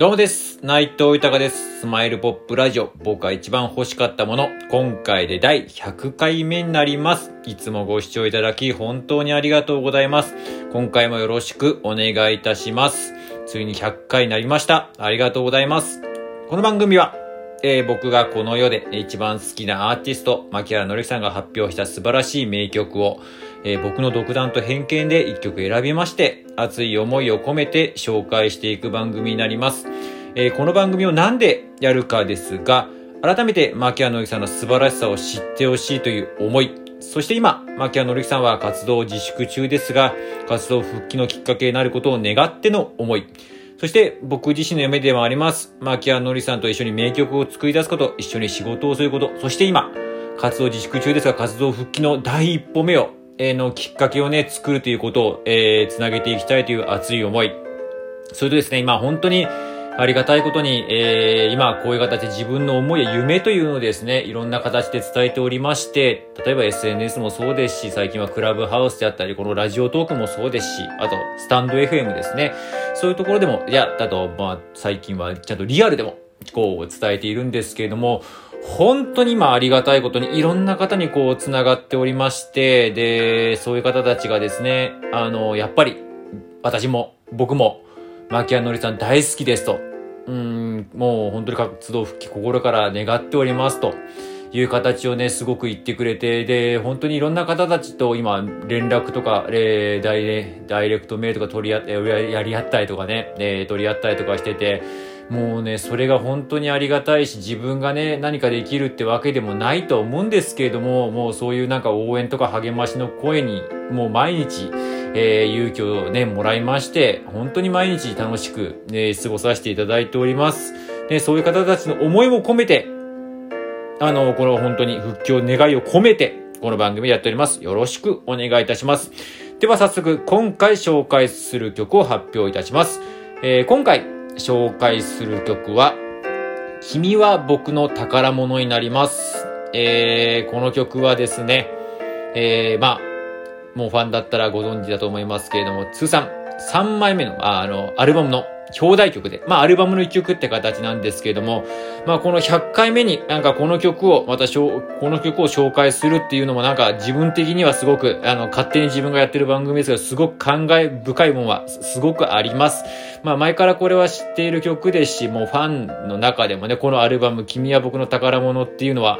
どうもです。内藤豊です。スマイルポップラジオ。僕が一番欲しかったもの。今回で第100回目になります。いつもご視聴いただき本当にありがとうございます。今回もよろしくお願いいたします。ついに100回になりました。ありがとうございます。この番組は、えー僕がこの世で一番好きなアーティスト、牧原紀之さんが発表した素晴らしい名曲を、えー僕の独断と偏見で一曲選びまして、熱い思いを込めて紹介していく番組になります。えーこの番組をなんでやるかですが、改めて牧原紀之さんの素晴らしさを知ってほしいという思い、そして今、牧原紀之さんは活動自粛中ですが、活動復帰のきっかけになることを願っての思い、そして僕自身の夢でもあります。牧原のりさんと一緒に名曲を作り出すこと、一緒に仕事をすること、そして今、活動自粛中ですが活動復帰の第一歩目を、のきっかけをね、作るということを、えー、つなげていきたいという熱い思い。それとですね、今本当にありがたいことに、えー、今こういう形で自分の思いや夢というのをですね、いろんな形で伝えておりまして、例えば SNS もそうですし、最近はクラブハウスであったり、このラジオトークもそうですし、あと、スタンド FM ですね。そういうところでも、いや、だと、まあ、最近はちゃんとリアルでも、こう、伝えているんですけれども、本当に今ありがたいことにいろんな方にこう繋がっておりまして、で、そういう方たちがですね、あの、やっぱり、私も、僕も、牧谷のりさん大好きですと。うん、もう本当に活動復帰心から願っておりますと。いう形をね、すごく言ってくれて、で、本当にいろんな方たちと今、連絡とか、えーダイレクトメールとか取り合って、ややり合ったりとかね、えー取り合ったりとかしてて、もうね、それが本当にありがたいし、自分がね、何かできるってわけでもないと思うんですけれども、もうそういうなんか応援とか励ましの声に、もう毎日、えー勇気をね、もらいまして、本当に毎日楽しく、ね、過ごさせていただいております。で、そういう方たちの思いも込めて、あの、この本当に復帰を願いを込めて、この番組やっております。よろしくお願いいたします。では早速、今回紹介する曲を発表いたします。えー今回紹介する曲は、君は僕の宝物になります。えーこの曲はですね、えーまあ、もうファンだったらご存知だと思いますけれども、通算3枚目の、ああの、アルバムの表題曲で、まあ、アルバムの一曲って形なんですけれども、まあ、この100回目になんかこの曲を、またしょ、この曲を紹介するっていうのもなんか自分的にはすごく、あの、勝手に自分がやってる番組ですが、すごく感慨深いものはすすごくあります。まあ、前からこれは知っている曲ですし、もうファンの中でもね、このアルバム、君は僕の宝物っていうのは、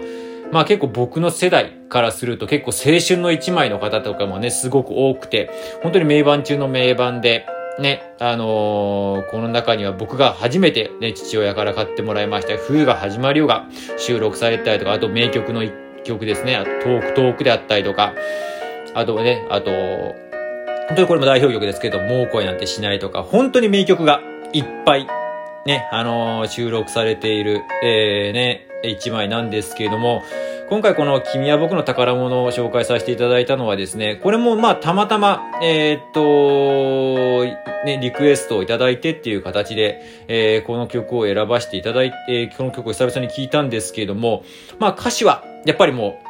まあ結構僕の世代からすると結構青春の一枚の方とかもね、すごく多くて、本当に名盤中の名盤で、ね、あのーこの中には僕が初めてね、父親から買ってもらいました、冬が始まるよが収録されたりとか、あと名曲の一曲ですね、あとトークトークであったりとか、あとね、あと、本当にこれも代表曲ですけど、もう恋なんてしないとか、本当に名曲がいっぱい、ね、あのー収録されている、えー、ね、一枚なんですけれども、今回この君は僕の宝物を紹介させていただいたのはですね、これもまあたまたま、えーっと、ね、リクエストをいただいてっていう形で、えーこの曲を選ばせていただいて、この曲を久々に聴いたんですけれども、まあ歌詞は、やっぱりもう、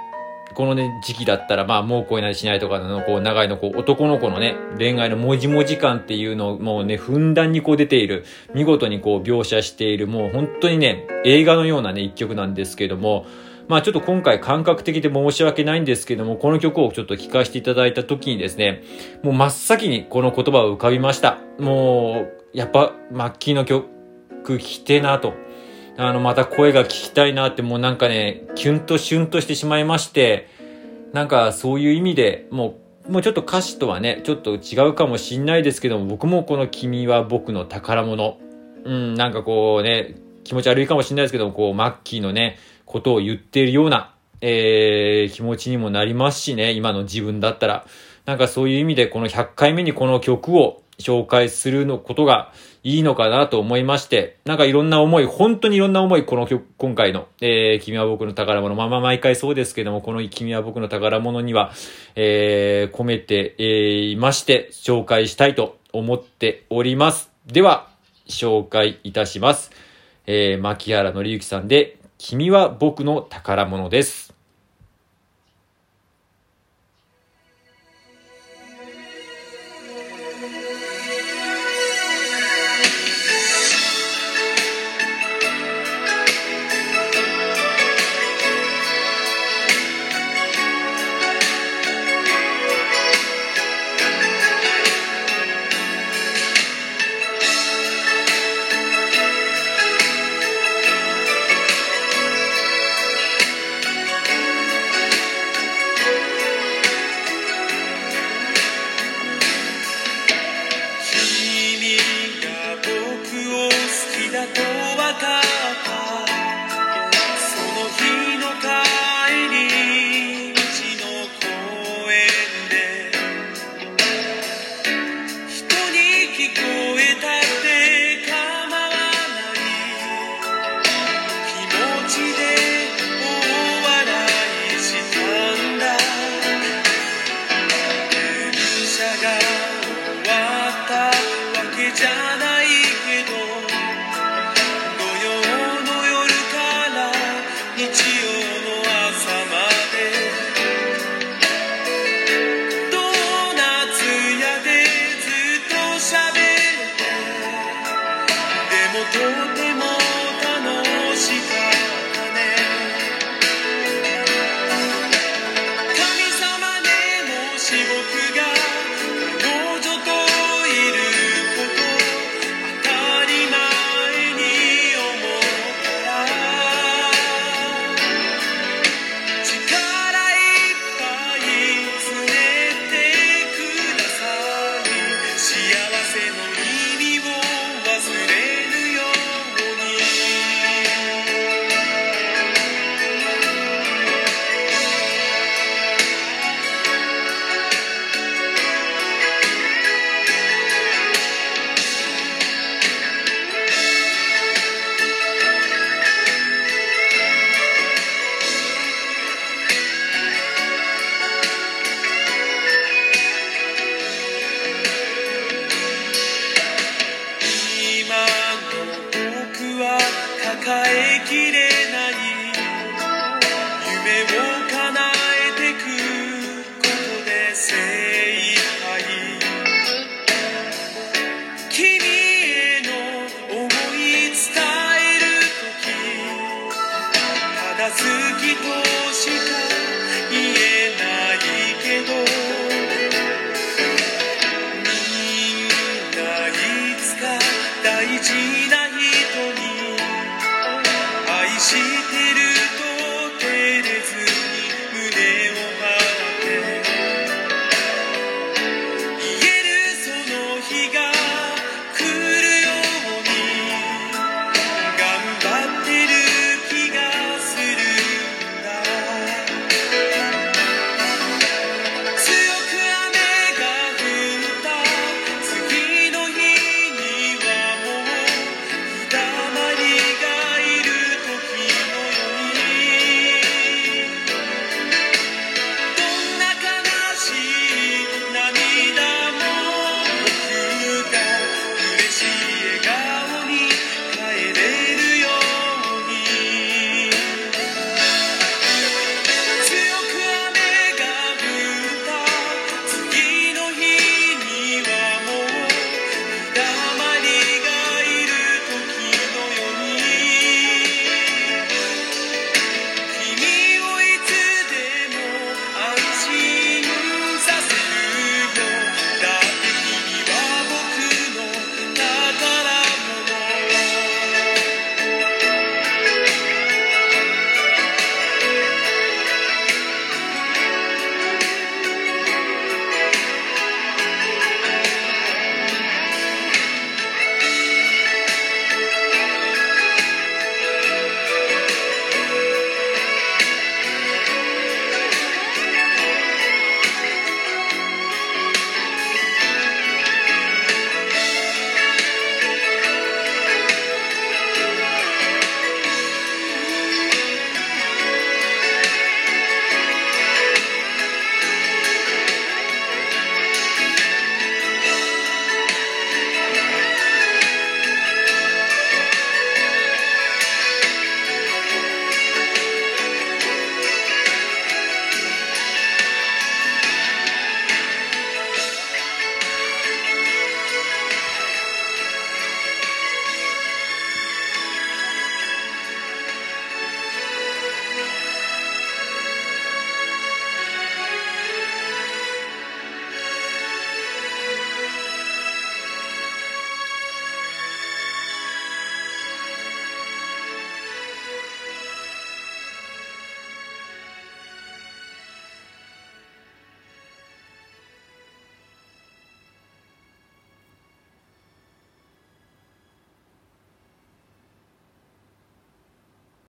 このね、時期だったら、まあ、もう恋なりしないとかの、こう、長いの、こう、男の子のね、恋愛のもじもじ感っていうのを、もうね、ふんだんにこう出ている、見事にこう、描写している、もう本当にね、映画のようなね、一曲なんですけども、まあちょっと今回感覚的で申し訳ないんですけども、この曲をちょっと聴かせていただいた時にですね、もう真っ先にこの言葉を浮かびました。もう、やっぱ、マッキーの曲聴きてなと。あの、また声が聞きたいなって、もうなんかね、キュンとシュンとしてしまいまして、なんかそういう意味でもう、もうちょっと歌詞とはね、ちょっと違うかもしんないですけども、僕もこの君は僕の宝物。うん、なんかこうね、気持ち悪いかもしんないですけども、こう、マッキーのね、ことを言っているような、えー、気持ちにもなりますしね、今の自分だったら。なんかそういう意味で、この100回目にこの曲を紹介するのことがいいのかなと思いまして、なんかいろんな思い、本当にいろんな思い、この曲、今回の、えー、君は僕の宝物、まあまあ毎回そうですけども、この君は僕の宝物には、えー、込めて、えーいまして、紹介したいと思っております。では、紹介いたします。えー、牧原紀之さんで、君は僕の宝物です。i thought i Kubataka きれない夢を叶えてくことで精一杯。君への思い伝える時ただ